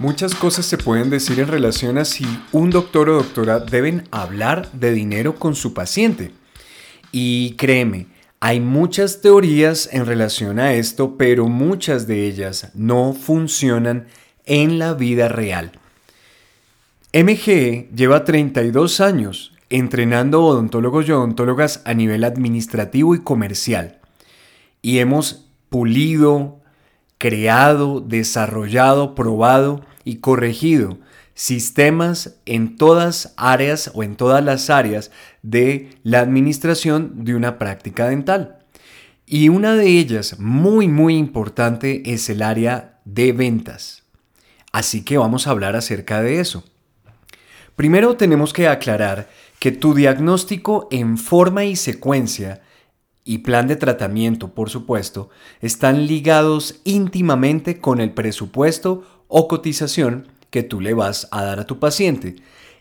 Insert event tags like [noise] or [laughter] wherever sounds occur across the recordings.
Muchas cosas se pueden decir en relación a si un doctor o doctora deben hablar de dinero con su paciente. Y créeme, hay muchas teorías en relación a esto, pero muchas de ellas no funcionan en la vida real. MGE lleva 32 años entrenando odontólogos y odontólogas a nivel administrativo y comercial. Y hemos pulido, creado, desarrollado, probado y corregido sistemas en todas áreas o en todas las áreas de la administración de una práctica dental. Y una de ellas, muy muy importante, es el área de ventas. Así que vamos a hablar acerca de eso. Primero tenemos que aclarar que tu diagnóstico en forma y secuencia y plan de tratamiento, por supuesto, están ligados íntimamente con el presupuesto o cotización que tú le vas a dar a tu paciente.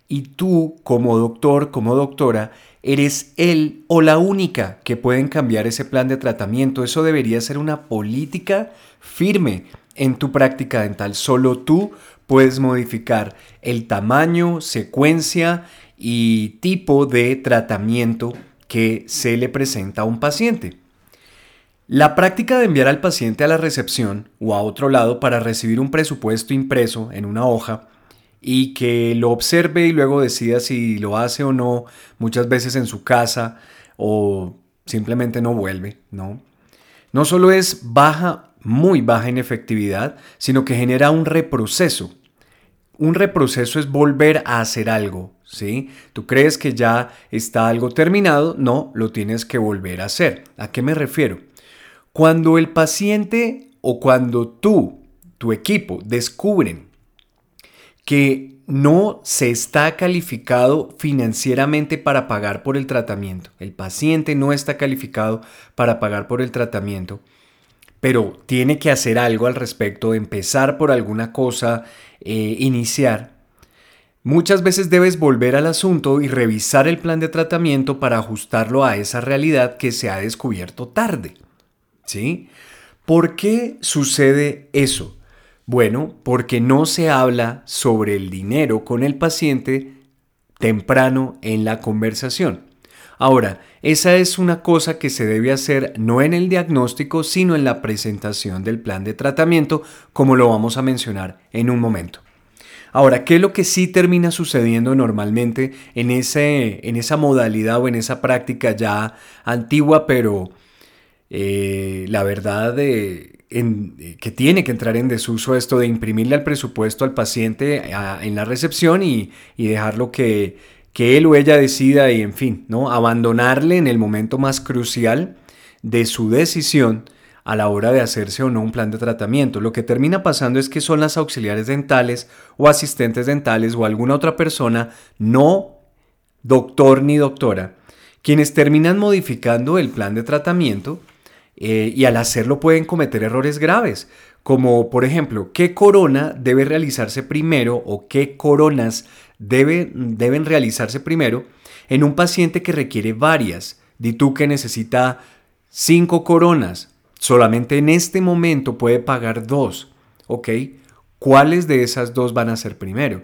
Y tú, como doctor, como doctora, eres él o la única que pueden cambiar ese plan de tratamiento. Eso debería ser una política firme en tu práctica dental. Solo tú puedes modificar el tamaño, secuencia y tipo de tratamiento que se le presenta a un paciente. La práctica de enviar al paciente a la recepción o a otro lado para recibir un presupuesto impreso en una hoja y que lo observe y luego decida si lo hace o no, muchas veces en su casa o simplemente no vuelve, ¿no? No solo es baja, muy baja en efectividad, sino que genera un reproceso. Un reproceso es volver a hacer algo, ¿sí? Tú crees que ya está algo terminado, no, lo tienes que volver a hacer. ¿A qué me refiero? Cuando el paciente o cuando tú, tu equipo, descubren que no se está calificado financieramente para pagar por el tratamiento, el paciente no está calificado para pagar por el tratamiento, pero tiene que hacer algo al respecto, empezar por alguna cosa, eh, iniciar, Muchas veces debes volver al asunto y revisar el plan de tratamiento para ajustarlo a esa realidad que se ha descubierto tarde. ¿Sí? ¿Por qué sucede eso? Bueno, porque no se habla sobre el dinero con el paciente temprano en la conversación. Ahora, esa es una cosa que se debe hacer no en el diagnóstico, sino en la presentación del plan de tratamiento, como lo vamos a mencionar en un momento. Ahora, ¿qué es lo que sí termina sucediendo normalmente en, ese, en esa modalidad o en esa práctica ya antigua, pero eh, la verdad de, que tiene que entrar en desuso esto de imprimirle al presupuesto al paciente en la recepción y, dejarlo que, que, él o ella decida y en fin, ¿no? abandonarle en el momento más crucial de su decisión a la hora de hacerse o no un plan de tratamiento. Lo que termina pasando es que son las auxiliares dentales o asistentes dentales o alguna otra persona, no doctor ni doctora, quienes terminan modificando el plan de tratamiento eh, y al hacerlo pueden cometer errores graves, como por ejemplo, ¿qué corona debe realizarse primero o qué coronas deben realizarse primero en un paciente que requiere varias? Di tú que necesita cinco coronas, solamente en este momento puede pagar dos, ¿ok? ¿Cuáles de esas dos van a ser primero?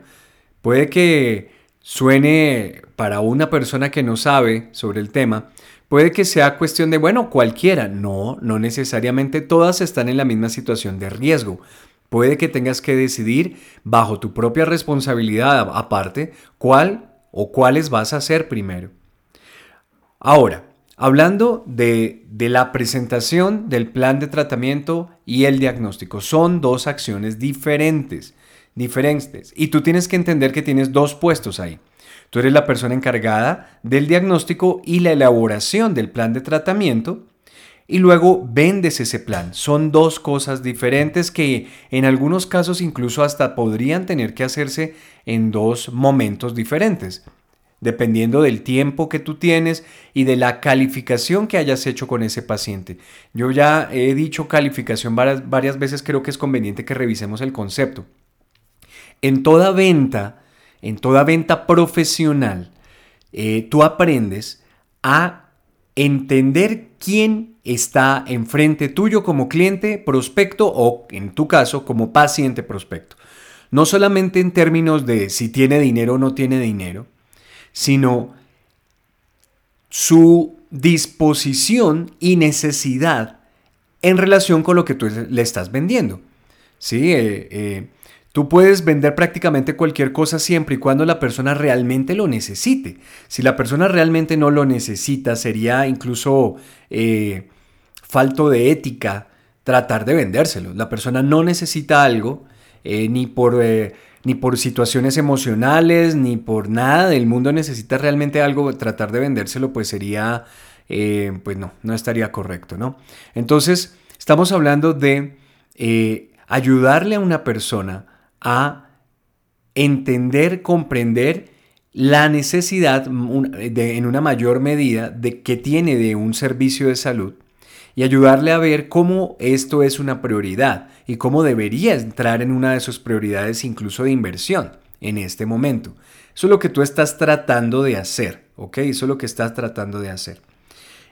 Puede que suene para una persona que no sabe sobre el tema, Puede que sea cuestión de, bueno, cualquiera. No, no necesariamente todas están en la misma situación de riesgo. Puede que tengas que decidir bajo tu propia responsabilidad aparte cuál o cuáles vas a hacer primero. Ahora, hablando de, de la presentación del plan de tratamiento y el diagnóstico, son dos acciones diferentes, diferentes. Y tú tienes que entender que tienes dos puestos ahí. Tú eres la persona encargada del diagnóstico y la elaboración del plan de tratamiento y luego vendes ese plan. Son dos cosas diferentes que en algunos casos incluso hasta podrían tener que hacerse en dos momentos diferentes, dependiendo del tiempo que tú tienes y de la calificación que hayas hecho con ese paciente. Yo ya he dicho calificación varias, veces, creo que es conveniente que revisemos el concepto. En toda venta, en toda venta profesional, eh, tú aprendes a entender quién está enfrente tuyo como cliente, prospecto o en tu caso como paciente prospecto. No solamente en términos de si tiene dinero o no tiene dinero, sino su disposición y necesidad en relación con lo que tú le estás vendiendo. ¿Sí? Eh, eh, Tú puedes vender prácticamente cualquier cosa siempre y cuando la persona realmente lo necesite. Si la persona realmente no lo necesita, sería incluso eh, falto de ética tratar de vendérselo. La persona no necesita algo, eh, ni, por, eh, ni por situaciones emocionales, ni por nada del mundo necesita realmente algo, tratar de vendérselo, pues sería, pues no, no estaría correcto, ¿no? Entonces, estamos hablando de ayudarle a una persona a entender, comprender la necesidad en una mayor medida de que tiene de un servicio de salud y ayudarle a ver cómo esto es una prioridad y cómo debería entrar en una de sus prioridades incluso de inversión en este momento. Eso es lo que tú estás tratando de hacer, ¿ok? Eso es lo que estás tratando de hacer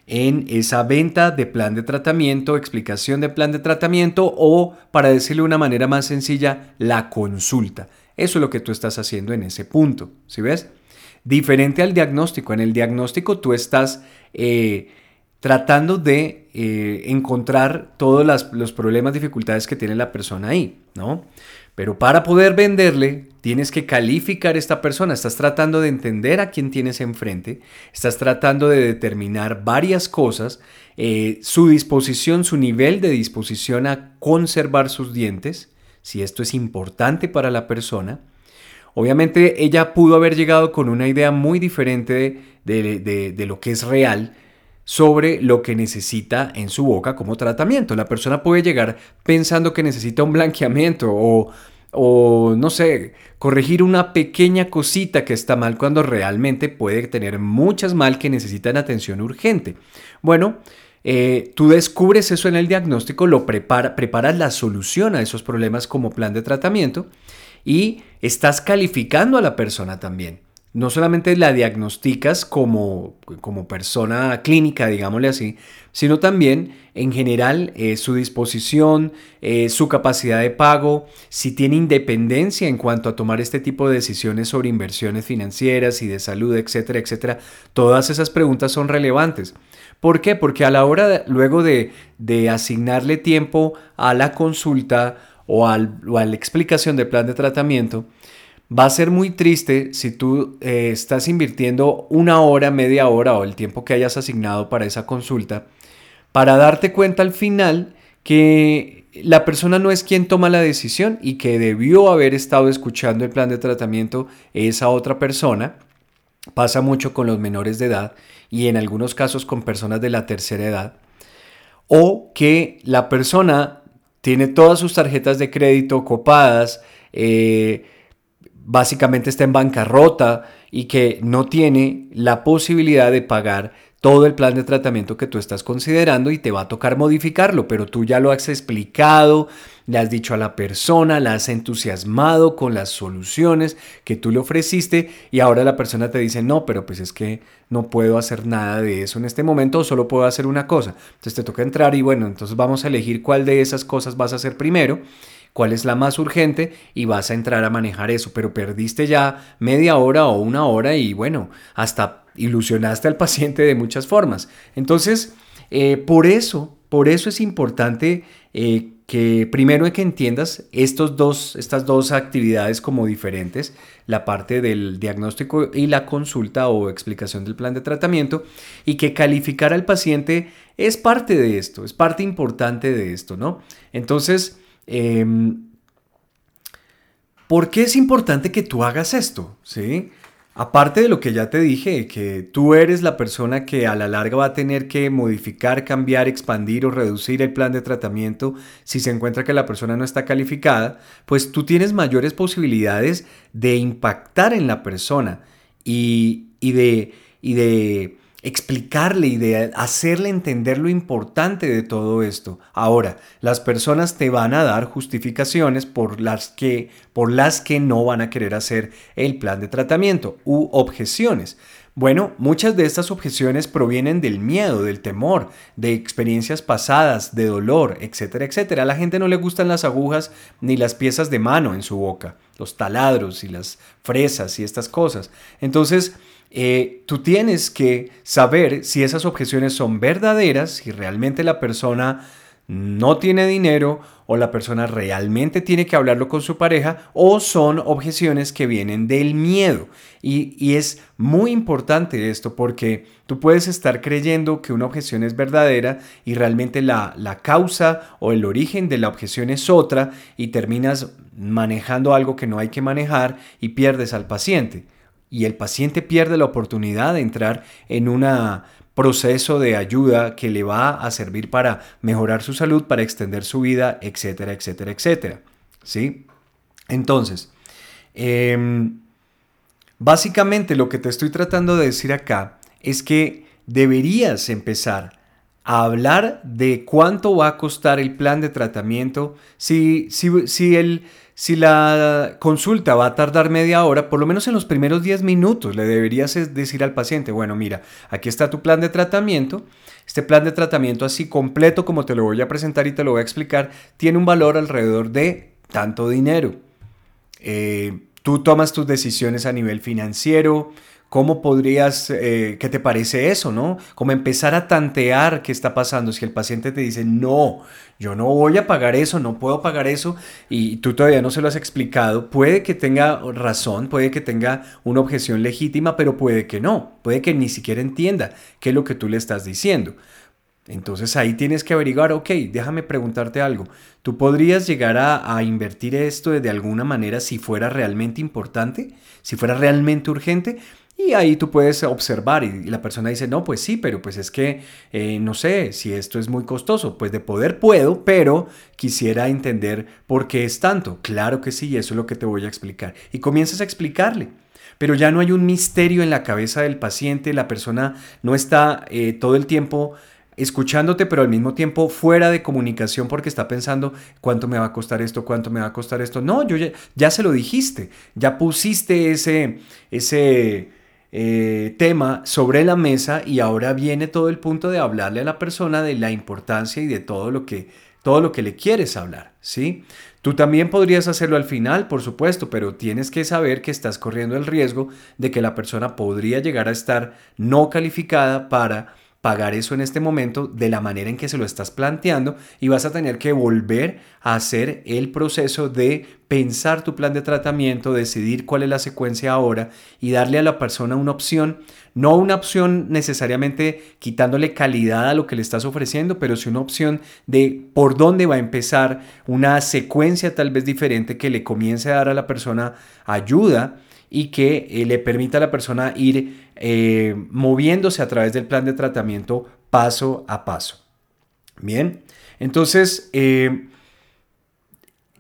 en esa venta de plan de tratamiento, explicación de plan de tratamiento o, para decirlo de una manera más sencilla, la consulta. Eso es lo que tú estás haciendo en ese punto, ¿sí ves? Diferente al diagnóstico. En el diagnóstico tú estás eh, tratando de eh, encontrar todos los problemas, dificultades que tiene la persona ahí, ¿no? Pero para poder venderle, tienes que calificar a esta persona. Estás tratando de entender a quién tienes enfrente. Estás tratando de determinar varias cosas. Eh, su disposición, su nivel de disposición a conservar sus dientes. Si esto es importante para la persona. Obviamente ella pudo haber llegado con una idea muy diferente de lo que es real sobre lo que necesita en su boca como tratamiento. La persona puede llegar pensando que necesita un blanqueamiento o, o, no sé, corregir una pequeña cosita que está mal cuando realmente puede tener muchas mal que necesitan atención urgente. Bueno, eh, tú descubres eso en el diagnóstico, lo prepara, preparas la solución a esos problemas como plan de tratamiento y estás calificando a la persona también no solamente la diagnosticas como, como persona clínica, digámosle así, sino también en general eh, su disposición, eh, su capacidad de pago, si tiene independencia en cuanto a tomar este tipo de decisiones sobre inversiones financieras y de salud, etcétera, etcétera. Todas esas preguntas son relevantes. ¿Por qué? Porque a la hora luego de, asignarle tiempo a la consulta o, al, o a la explicación del plan de tratamiento, Va a ser muy triste si tú eh, estás invirtiendo una hora, media hora o el tiempo que hayas asignado para esa consulta para darte cuenta al final que la persona no es quien toma la decisión y que debió haber estado escuchando el plan de tratamiento esa otra persona. Pasa mucho con los menores de edad y en algunos casos con personas de la tercera edad. O que la persona tiene todas sus tarjetas de crédito copadas, eh, básicamente está en bancarrota y que no tiene la posibilidad de pagar todo el plan de tratamiento que tú estás considerando y te va a tocar modificarlo, pero tú ya lo has explicado, le has dicho a la persona, la has entusiasmado con las soluciones que tú le ofreciste y ahora la persona te dice, no, pero pues es que no puedo hacer nada de eso en este momento solo puedo hacer una cosa. Entonces te toca entrar y bueno, entonces vamos a elegir cuál de esas cosas vas a hacer primero cuál es la más urgente y vas a entrar a manejar eso, pero perdiste ya media hora o una hora y bueno, hasta ilusionaste al paciente de muchas formas. Entonces, eh, por eso, por eso es importante eh, que primero que entiendas estos dos, estas dos actividades como diferentes, la parte del diagnóstico y la consulta o explicación del plan de tratamiento, y que calificar al paciente es parte de esto, es parte importante de esto, ¿no? Entonces, Em, ¿Por qué es importante que tú hagas esto? ¿Sí? Aparte de lo que ya te dije, que tú eres la persona que a la larga va a tener que modificar, cambiar, expandir o reducir el plan de tratamiento si se encuentra que la persona no está calificada, pues tú tienes mayores posibilidades de impactar en la persona y, de, y de explicarle y de hacerle entender lo importante de todo esto. Ahora, las personas te van a dar justificaciones por las que por las que no van a querer hacer el plan de tratamiento u objeciones. Bueno, muchas de estas objeciones provienen del miedo, del temor, de experiencias pasadas, de dolor, etcétera, etcétera. A la gente no le gustan las agujas ni las piezas de mano en su boca, los taladros y las fresas y estas cosas. Entonces, eh, tú tienes que saber si esas objeciones son verdaderas, si realmente la persona no tiene dinero o la persona realmente tiene que hablarlo con su pareja o son objeciones que vienen del miedo. Y, es muy importante esto porque tú puedes estar creyendo que una objeción es verdadera y realmente la, la causa o el origen de la objeción es otra y terminas manejando algo que no hay que manejar y pierdes al paciente y el paciente pierde la oportunidad de entrar en un proceso de ayuda que le va a servir para mejorar su salud, para extender su vida, etcétera, etcétera, etcétera. ¿Sí? Entonces, em, básicamente lo que te estoy tratando de decir acá es que deberías empezar a hablar de cuánto va a costar el plan de tratamiento si, si, si el si la consulta va a tardar media hora, por lo menos en los primeros 10 minutos le deberías decir al paciente, bueno, mira, aquí está tu plan de tratamiento. Este plan de tratamiento así completo como te lo voy a presentar y te lo voy a explicar, tiene un valor alrededor de tanto dinero. Eh, tú tomas tus decisiones a nivel financiero, ¿Cómo podrías, eh, qué te parece eso, no? Como empezar a tantear qué está pasando. Si el paciente te dice, no, yo no voy a pagar eso, no puedo pagar eso, y tú todavía no se lo has explicado, puede que tenga razón, puede que tenga una objeción legítima, pero puede que no, puede que ni siquiera entienda qué es lo que tú le estás diciendo. Entonces ahí tienes que averiguar, ok, déjame preguntarte algo. ¿Tú podrías llegar a, a, invertir esto de alguna manera si fuera realmente importante? ¿Si fuera realmente urgente? Y ahí tú puedes observar y, la persona dice, no, pues sí, pero pues es que eh, no sé si esto es muy costoso. Pues de poder puedo, pero quisiera entender por qué es tanto. Claro que sí, eso es lo que te voy a explicar. Y comienzas a explicarle. Pero ya no hay un misterio en la cabeza del paciente, la persona no está eh, todo el tiempo escuchándote, pero al mismo tiempo fuera de comunicación porque está pensando cuánto me va a costar esto, cuánto me va a costar esto. No, yo ya, ya se lo dijiste, ya pusiste ese, ese, eh, tema sobre la mesa y ahora viene todo el punto de hablarle a la persona de la importancia y de todo lo que, todo lo que le quieres hablar, ¿sí? Tú también podrías hacerlo al final, por supuesto, pero tienes que saber que estás corriendo el riesgo de que la persona podría llegar a estar no calificada para pagar eso en este momento de la manera en que se lo estás planteando y vas a tener que volver a hacer el proceso de pensar tu plan de tratamiento, decidir cuál es la secuencia ahora y darle a la persona una opción, no una opción necesariamente quitándole calidad a lo que le estás ofreciendo, pero sí una opción de por dónde va a empezar, una secuencia tal vez diferente que le comience a dar a la persona ayuda y que eh, le permita a la persona ir eh, moviéndose a través del plan de tratamiento paso a paso. Bien, entonces, eh,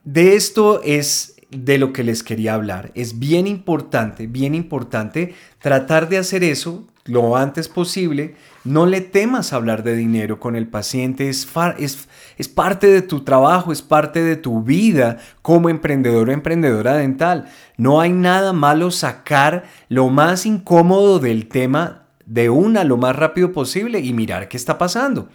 de esto es de lo que les quería hablar. Es bien importante, bien importante tratar de hacer eso lo antes posible. No le temas hablar de dinero con el paciente, es, es, es, parte de tu trabajo, es parte de tu vida como emprendedor o emprendedora dental. No hay nada malo sacar lo más incómodo del tema de una lo más rápido posible y mirar qué está pasando.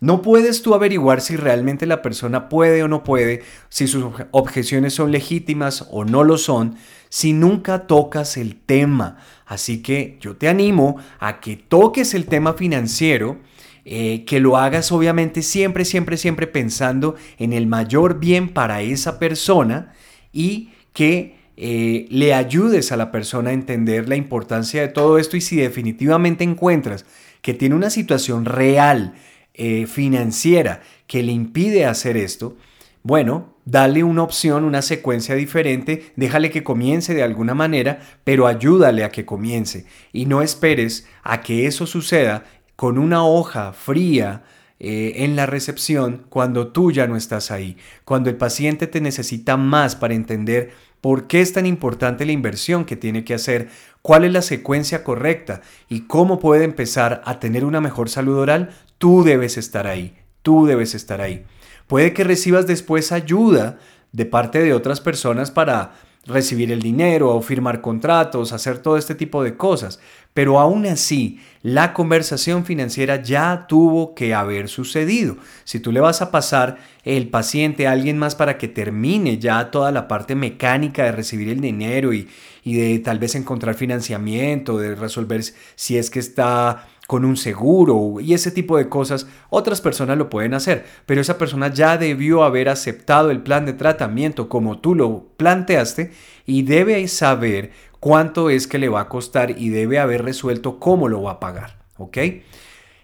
No puedes tú averiguar si realmente la persona puede o no puede, si sus objeciones son legítimas o no lo son, si nunca tocas el tema. Así que yo te animo a que toques el tema financiero, eh, que lo hagas obviamente siempre, siempre, siempre pensando en el mayor bien para esa persona y que eh, le ayudes a la persona a entender la importancia de todo esto y si definitivamente encuentras que tiene una situación real, eh, financiera, que le impide hacer esto, Bueno, dale una opción, una secuencia diferente, déjale que comience de alguna manera, pero ayúdale a que comience. Y no esperes a que eso suceda con una hoja fría, eh, en la recepción cuando tú ya no estás ahí, cuando el paciente te necesita más para entender por qué es tan importante la inversión que tiene que hacer, cuál es la secuencia correcta y cómo puede empezar a tener una mejor salud oral, tú debes estar ahí, tú debes estar ahí. Puede que recibas después ayuda de parte de otras personas para recibir el dinero o firmar contratos, hacer todo este tipo de cosas. Pero aún así, la conversación financiera ya tuvo que haber sucedido. Si tú le vas a pasar el paciente a alguien más para que termine ya toda la parte mecánica de recibir el dinero y, y de tal vez encontrar financiamiento, de resolver si es que está con un seguro y ese tipo de cosas, otras personas lo pueden hacer, pero esa persona ya debió haber aceptado el plan de tratamiento como tú lo planteaste y debe saber cuánto es que le va a costar y debe haber resuelto cómo lo va a pagar, ¿ok?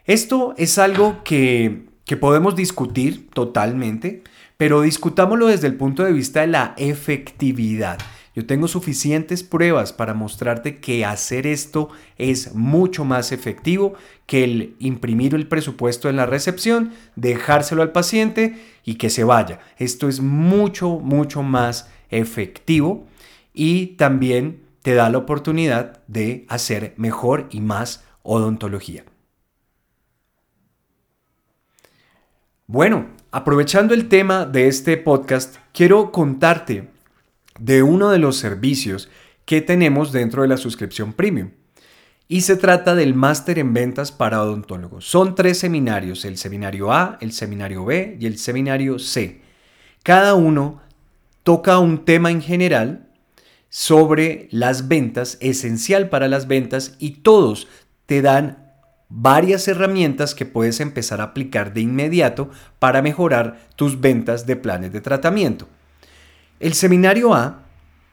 Esto es algo que, que podemos discutir totalmente, pero discutámoslo desde el punto de vista de la efectividad. Yo tengo suficientes pruebas para mostrarte que hacer esto es mucho más efectivo que el imprimir el presupuesto en la recepción, dejárselo al paciente y que se vaya. Esto es mucho, mucho más efectivo y también te da la oportunidad de hacer mejor y más odontología. Bueno, aprovechando el tema de este podcast, quiero contarte de uno de los servicios que tenemos dentro de la suscripción premium. Y se trata del máster en ventas para odontólogos. Son tres seminarios, el seminario A, el seminario B y el seminario C. Cada uno toca un tema en general sobre las ventas, esencial para las ventas, y todos te dan varias herramientas que puedes empezar a aplicar de inmediato para mejorar tus ventas de planes de tratamiento. El seminario A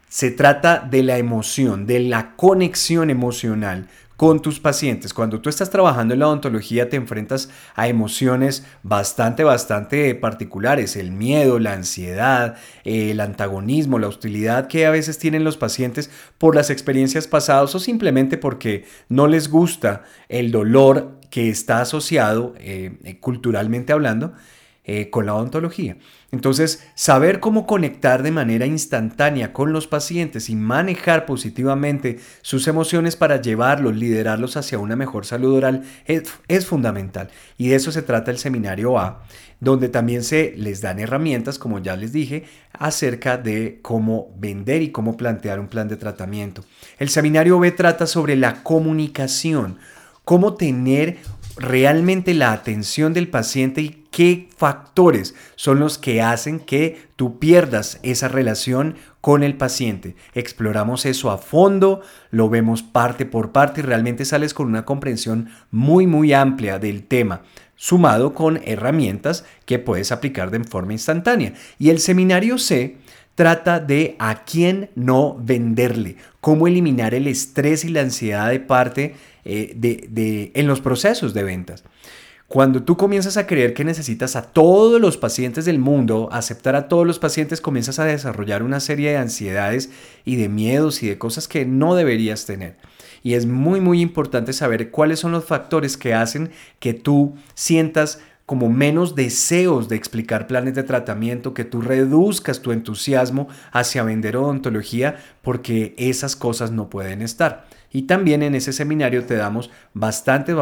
se trata de la emoción, de la conexión emocional con tus pacientes. Cuando tú estás trabajando en la odontología te enfrentas a emociones bastante, bastante particulares. El miedo, la ansiedad, el antagonismo, la hostilidad que a veces tienen los pacientes por las experiencias pasadas o simplemente porque no les gusta el dolor que está asociado eh, culturalmente hablando eh, con la odontología. Entonces, saber cómo conectar de manera instantánea con los pacientes y manejar positivamente sus emociones para llevarlos, liderarlos hacia una mejor salud oral es, es fundamental. Y de eso se trata el seminario A, donde también se les dan herramientas, como ya les dije, acerca de cómo vender y cómo plantear un plan de tratamiento. El seminario B trata sobre la comunicación, cómo tener realmente la atención del paciente y qué factores son los que hacen que tú pierdas esa relación con el paciente. Exploramos eso a fondo, lo vemos parte por parte y realmente sales con una comprensión muy muy amplia del tema sumado con herramientas que puedes aplicar de forma instantánea. Y el seminario C trata de a quién no venderle, cómo eliminar el estrés y la ansiedad de parte eh, de, en los procesos de ventas. Cuando tú comienzas a creer que necesitas a todos los pacientes del mundo, aceptar a todos los pacientes, comienzas a desarrollar una serie de ansiedades y de miedos y de cosas que no deberías tener. Y es muy, muy importante saber cuáles son los factores que hacen que tú sientas como menos deseos de explicar planes de tratamiento, que tú reduzcas tu entusiasmo hacia vender odontología, porque esas cosas no pueden estar. Y también en ese seminario te damos bastantes,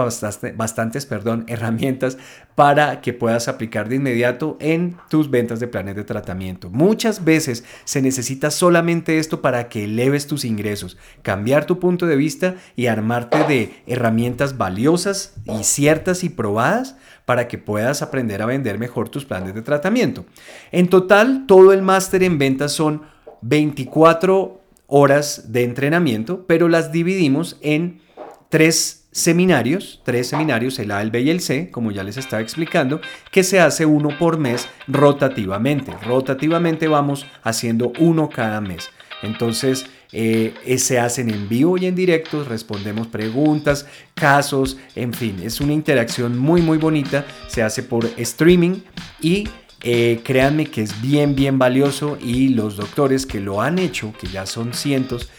bastantes perdón, [laughs] herramientas para que puedas aplicar de inmediato en tus ventas de planes de tratamiento. Muchas veces se necesita solamente esto para que eleves tus ingresos, cambiar tu punto de vista y armarte de herramientas valiosas y ciertas y probadas para que puedas aprender a vender mejor tus planes de tratamiento. En total, todo el máster en ventas son 24 horas de entrenamiento, pero las dividimos en tres seminarios, tres seminarios, el A, el B y el C, como ya les estaba explicando, que se hace uno por mes rotativamente. Rotativamente vamos haciendo uno cada mes. Entonces, eh, se hacen en vivo y en directo, respondemos preguntas, casos, en fin, es una interacción muy, muy bonita. Se hace por streaming y Eh, créanme que es bien, bien valioso y los doctores que lo han hecho, que ya son cientos,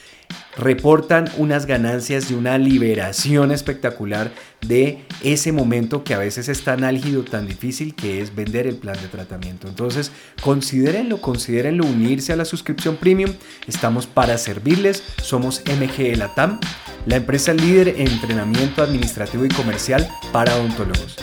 reportan unas ganancias de una liberación espectacular de ese momento que a veces es tan álgido, tan difícil que es vender el plan de tratamiento. Entonces, considérenlo, considérenlo unirse a la suscripción premium. Estamos para servirles. Somos MG Latam, la empresa líder en entrenamiento administrativo y comercial para odontólogos.